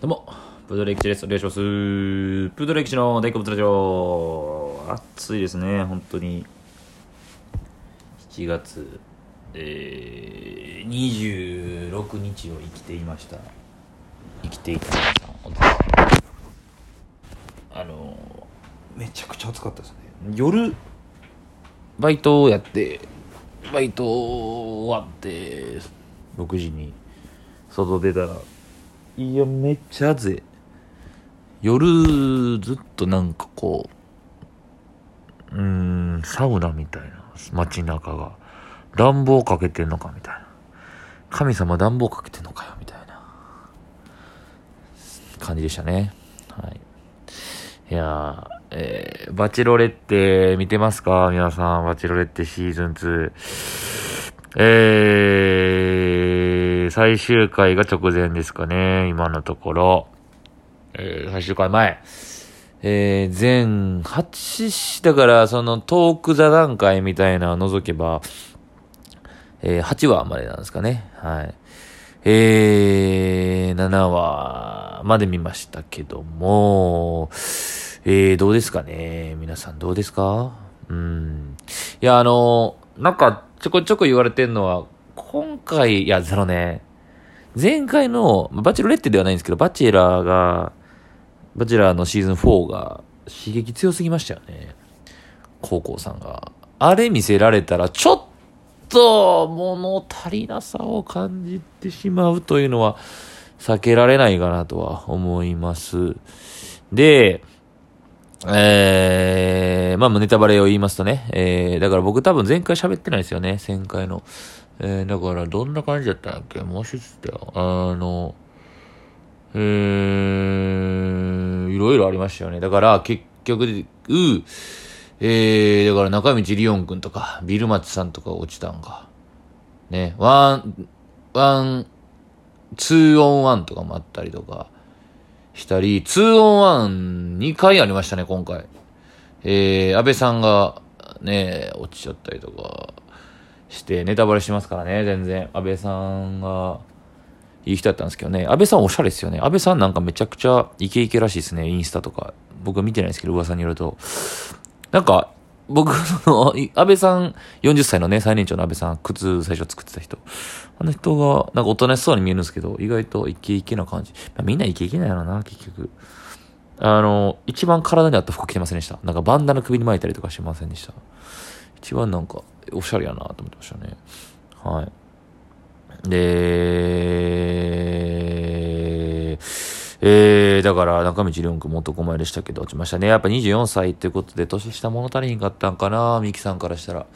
どうも、プードル歴史です。お願いします。プードル歴史の大好物ラジオ。暑いですね、本当に。7月、えー、26日を生きていました。生きていた本当にあの、めちゃくちゃ暑かったですね。夜、バイトをやって、バイト終わって、6時に外出たら、いや、めっちゃ暑い。夜、ずっとなんかこう、うーん、サウナみたいな、街中が。暖房かけてんのかみたいな。神様暖房かけてんのかよ、みたいな感じでしたね。はい。いやー、えー、バチロレって見てますか？皆さん、バチロレってシーズン2。えー、最終回が直前ですかね、今のところ。えー、最終回前。えー、全8、だから、そのトーク座談会みたいなのを除けば、えー、8話までなんですかね。はい。えー、7話まで見ましたけども、えー、どうですかね皆さんどうですか？うん。いや、あの、なんか、ちょこちょこ言われてんのは、今回、いや、そのね、前回の、バチェロレッテではないんですけど、バチェラーが、バチェラーのシーズン4が刺激強すぎましたよね。高校さんが。あれ見せられたら、ちょっと物足りなさを感じてしまうというのは避けられないかなとは思います。で、えー、まあ、ネタバレを言いますとね、えー、だから僕多分前回喋ってないですよね、前回の。えー、だからどんな感じだったんだっけ？もう一つだよ。あの、えー、いろいろありましたよね。だから結局、う、えー、だから中道リオン君とか、ビルマチさんとか落ちたんか。ね、 one、one、two on one とかもあったりとかしたり、 two on one 2回ありましたね、今回。えー、安倍さんがね、落ちちゃったりとかして、ネタバレしますからね、全然。安倍さんが、いい人だったんですけどね。安倍さんおしゃれですよね。安倍さんなんかめちゃくちゃイケイケらしいですね、インスタとか。僕は見てないですけど、噂によると。なんか、僕、その、安倍さん、40歳のね、最年長の安倍さん、靴最初作ってた人。あの人が、なんかおとなしそうに見えるんですけど、意外とイケイケな感じ。ま、みんなイケイケなんやろな、結局。あの、一番体に合った服着てませんでした。なんかバンダナ首に巻いたりとかしませんでした。一番なんか、おしゃれやなと思ってましたね。はい。で、えー、だから中道リョン君も男前でしたけど落ちましたね。やっぱ24歳っていうことで年下物足りひんかったんかな、ミキさんからしたら。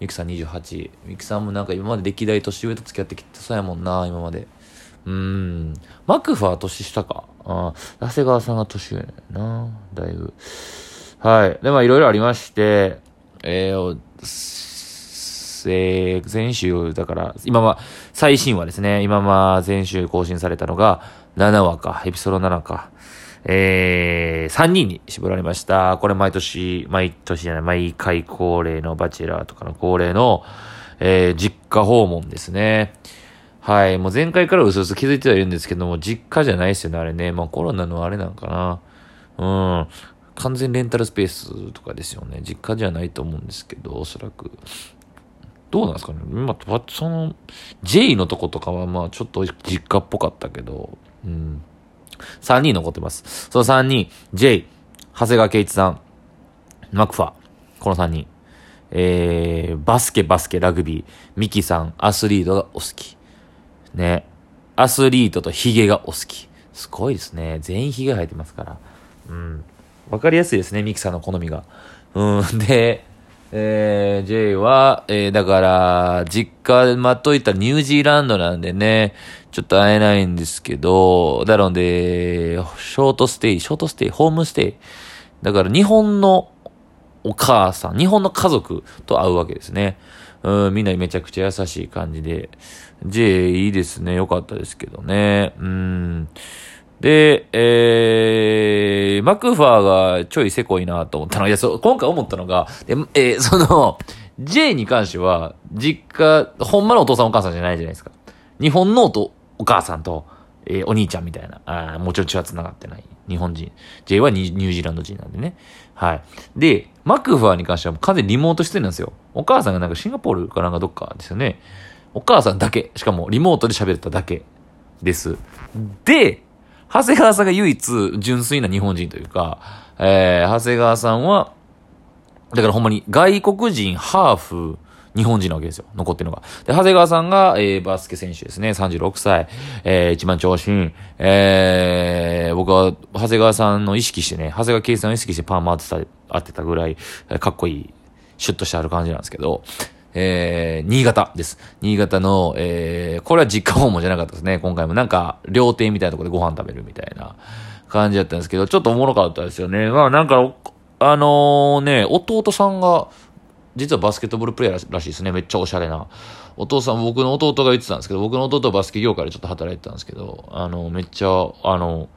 ミキさん28。ミキさんもなんか今まで歴代年上と付き合ってきてそうやもんな、今まで。うん。マクファ年下か。ああ、長谷川さんが年上やな、だいぶ。はい。で、まあいろいろありまして、えー、えー、前週、だから、今は、最新話ですね。今は前週更新されたのが、7話か、エピソード7か。えー、3人に絞られました。これ毎年、毎年じゃない、毎回恒例のバチェラーとかの恒例の、えー、実家訪問ですね。はい。もう前回からうすうす気づいてはいるんですけども、実家じゃないですよね、あれね。まあコロナのあれなんかな。うん。完全レンタルスペースとかですよね。実家じゃないと思うんですけど、おそらく。どうなんですかねまあ、その、J のとことかはまあちょっと実家っぽかったけど、うん。3人残ってます。その3人、J、長谷川圭一さん、マクファ、この3人。えー、バスケ、バスケ、ラグビー、ミキさん、アスリートがお好き。ね。アスリートとヒゲがお好き。すごいですね。全員ヒゲ生えてますから。うん。わかりやすいですね、ミキさんの好みが。うん。で、えー、J は、えー、だから、実家で待っといたニュージーランドなんでね、ちょっと会えないんですけど、なので、ショートステイ、ショートステイ、ホームステイ。だから、日本のお母さん、日本の家族と会うわけですね。うん、みんなめちゃくちゃ優しい感じで。J いいですね。よかったですけどね。うん。で、えー、マクファーがちょいせこいなと思ったの。いや、そう、今回思ったのが、え、えー その、J に関しては、実家、ほんまのお父さんお母さんじゃないじゃないですか。日本のおお母さんとえー、お兄ちゃんみたいな。あもちろん血は繋がってない。日本人。J はニュージーランド人なんでね。はい。で、マクファーに関してはもう完全リモート出演なんですよ。お母さんがなんかシンガポールかなんかどっかですよね。お母さんだけ。しかもリモートで喋っただけです。で、長谷川さんが唯一純粋な日本人というか、えー、長谷川さんは、だからほんまに外国人、ハーフ、日本人なわけですよ。残ってるのが。で、長谷川さんが、えー、バスケ選手ですね。36歳。えー、一番長身。えー、僕は、長谷川さんの意識してね、長谷川圭さんを意識してパーマ当てた、当てたぐらい、かっこいい、シュッとしてある感じなんですけど、えー、新潟です。新潟の、えー、これは実家訪問じゃなかったですね。今回もなんか、料亭みたいなところでご飯食べるみたいな感じだったんですけど、ちょっとおもろかったですよね。まあなんか、あのー、ね、弟さんが、実はバスケットボールプレイヤーらしいですね。めっちゃおしゃれな。お父さん、僕の弟が言ってたんですけど、僕の弟はバスケ業界でちょっと働いてたんですけど、あの、めっちゃ、あの、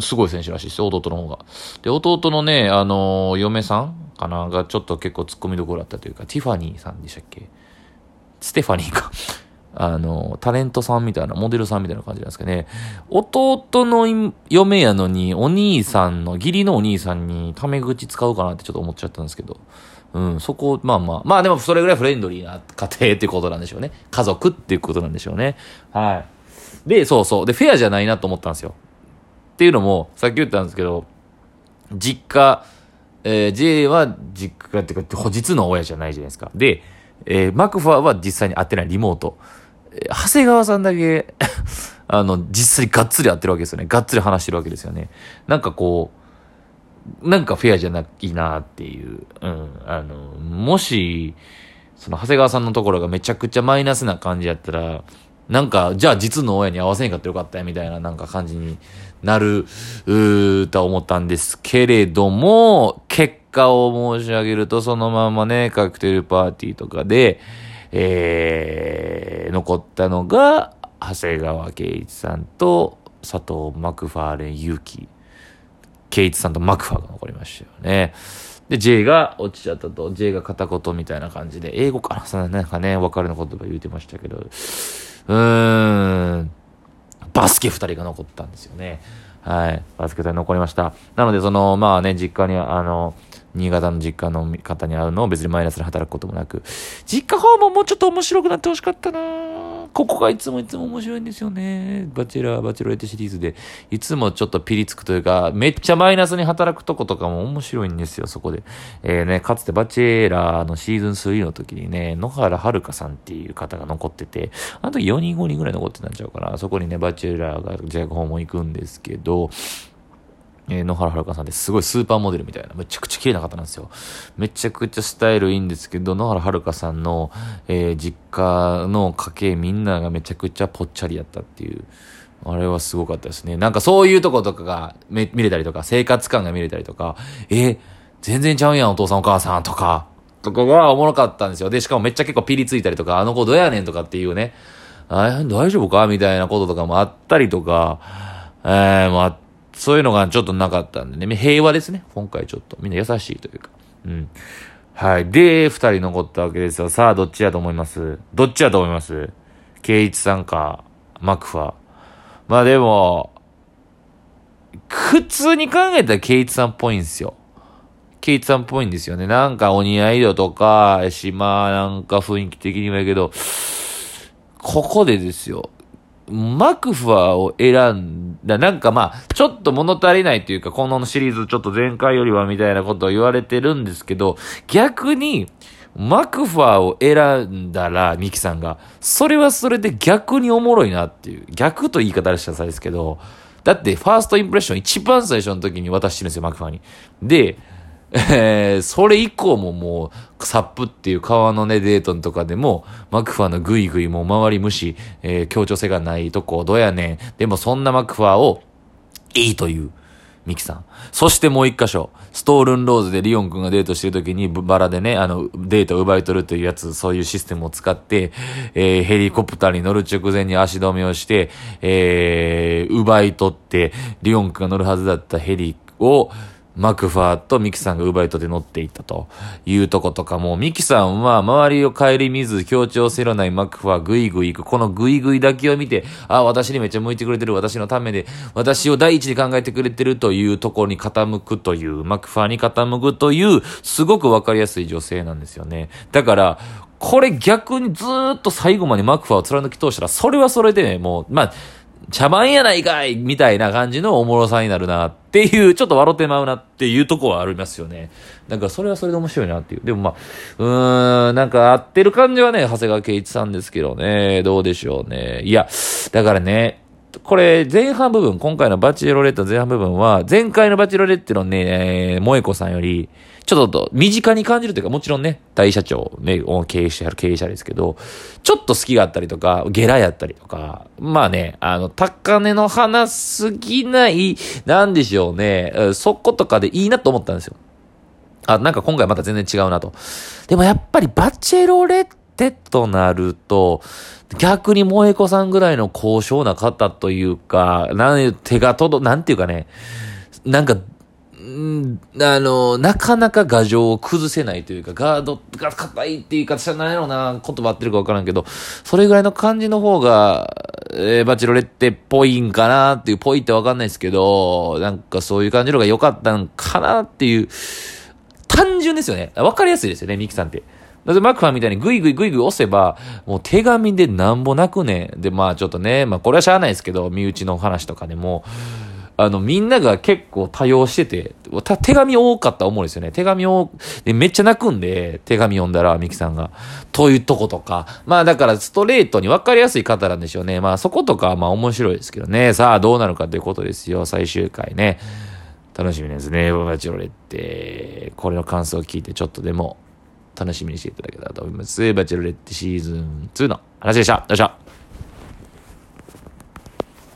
すごい選手らしいですよ、弟の方が。で、弟のね、あの、嫁さんかながちょっと結構突っ込みどころだったというか、ティファニーさんでしたっけ？ステファニーか あの、タレントさんみたいな、モデルさんみたいな感じなんですかね。弟の嫁やのに、お兄さんの、義理のお兄さんにタメ口使うかなってちょっと思っちゃったんですけど。うん、そこ、まあまあ。まあでもそれぐらいフレンドリーな家庭っていうことなんでしょうね。家族っていうことなんでしょうね。はい。で、そうそう。で、フェアじゃないなと思ったんですよ。っていうのも、さっき言ったんですけど、実家、えー、J は実家っていうか、実の親じゃないじゃないですか。で、えー、マクファーは実際に会ってないリモート。えー、長谷川さんだけ あの、実際にがっつり会ってるわけですよね。がっつり話してるわけですよね。なんかこう、なんかフェアじゃないなっていう。うん。あの、もし、その長谷川さんのところがめちゃくちゃマイナスな感じやったら、なんか、じゃあ実の親に合わせんかったよかったや、みたいななんか感じになる、うーと思ったんですけれども、結果を申し上げると、そのままね、カクテルパーティーとかで、えー、残ったのが、長谷川圭一さんと佐藤マクファーレン勇気。圭一さんとマクファーが残りましたよね。で、J が落ちちゃったと、J が片言みたいな感じで、英語かな？さ、なんかね、別れの言葉言うてましたけど、うーん、バスケ二人が残ったんですよね。はい。バスケ二人残りました。なので、その、まあね、実家に、あの、新潟の実家の方に会うのを別にマイナスで働くこともなく、実家訪問もうちょっと面白くなってほしかったなぁ。ここがいつもいつも面白いんですよね。バチェラー、バチェロレッテシリーズで。いつもちょっとピリつくというか、めっちゃマイナスに働くとことかも面白いんですよ、そこで。えー、ね、かつてバチェラーのシーズン3の時にね、野原遥さんっていう方が残ってて、あの時4人5人ぐらい残ってたんちゃうかな。そこにね、バチェラーが自宅訪問行くんですけど、えー、野原遥さんってすごいスーパーモデルみたいな、めちゃくちゃ綺麗な方なんですよ。めちゃくちゃスタイルいいんですけど、野原遥さんの、えー、実家の家系みんながめちゃくちゃぽっちゃりやったっていう。あれはすごかったですね。なんかそういうとことかが見れたりとか、生活感が見れたりとか、えー、全然ちゃうやん、お父さんお母さんとか、とかがおもろかったんですよ。で、しかもめっちゃ結構ピリついたりとか、あの子どうやねんとかっていうね、あ大丈夫か？みたいなこととかもあったりとか、えー、もあっそういうのがちょっとなかったんでね、平和ですね。今回ちょっと。みんな優しいというか。うん。はい。で、二人残ったわけですよ。さあ、どっちやと思います？どっちやと思います？ケイチさんか、マクファ。まあでも、普通に考えたらケイチさんっぽいんですよ。ケイチさんっぽいんですよね。なんかお似合い度とか、島なんか雰囲気的にはやけど、ここでですよ。マクファを選んだ、なんかまあ、ちょっと物足りないというか、このシリーズちょっと前回よりはみたいなことを言われてるんですけど、逆に、マクファーを選んだら、ミキさんが、それはそれで逆におもろいなっていう、逆と言い方でしたらさですけど、だって、ファーストインプレッション一番最初の時に渡してるんですよ、マクファーに。で、えー、それ以降ももう、サップっていう川のね、デートとかでも、マクファのグイグイも周り無視、えー、協調性がないとこ、どうやねん。でもそんなマクファを、いいという、ミキさん。そしてもう一箇所、ストールンローズでリオン君がデートしてる時に、バラでね、あの、デートを奪い取るというやつ、そういうシステムを使って、えー、ヘリコプターに乗る直前に足止めをして、えー、奪い取って、リオン君が乗るはずだったヘリを、マクファーとミキさんがウーバーイトで乗っていったというとことかも、ミキさんは周りを顧みず協調せらないマクファーグイグイ行く。このグイグイだけを見て、あ、私にめっちゃ向いてくれてる。私のためで、私を第一に考えてくれてるというところに傾くという、マクファーに傾くという、すごくわかりやすい女性なんですよね。だから、これ逆にずっと最後までマクファーを貫き通したら、それはそれでね、もう、まあ、茶番やないかいみたいな感じのおもろさになるなっていう、ちょっと笑ってまうなっていうとこはありますよね。なんかそれはそれで面白いなっていう。でもまあ、うーん、なんか合ってる感じはね、長谷川圭一さんですけどね、どうでしょうね。いや、だからね、これ、前半部分、今回のバチェロレット前半部分は、前回のバチェロレッテのね、えー、萌子さんより、ちょっと身近に感じるというか、もちろんね、大社長ね、経営者、経営者ですけど、ちょっと好きがあったりとか、ゲラやったりとか、まあね、あの、高値の花すぎない、なんでしょうね、そことかでいいなと思ったんですよ。あ、なんか今回また全然違うなと。でもやっぱりバチェロレッテとなると、逆に萌子さんぐらいの高尚な方というか、なん手が届、なんていうかね、なんか、んあの、なかなか牙城を崩せないというか、ガードが硬いっていうか、じゃないやろな、言葉合ってるかわからんけど、それぐらいの感じの方が、えー、バチロレッテっぽいんかなっていう、ぽいってわかんないですけど、なんかそういう感じの方が良かったんかなっていう、単純ですよね。わかりやすいですよね、ミキさんって。だってマクファンみたいにグイグイグイグイ押せば、もう手紙でなんぼなくね。で、まあちょっとね、まあこれはしゃあないですけど、身内の話とかでも、あの、みんなが結構多用してて、手紙多かった思うんですよね。手紙を、で、めっちゃ泣くんで、手紙読んだら、ミキさんが。というとことか。まあだからストレートに分かりやすい方なんでしょうね。まあそことかまあ面白いですけどね。さあどうなるかということですよ。最終回ね。楽しみですね。バチロレって、これの感想を聞いてちょっとでも楽しみにしていただけたらと思います。バチェロレッテシーズン2の話でした。よいしょ。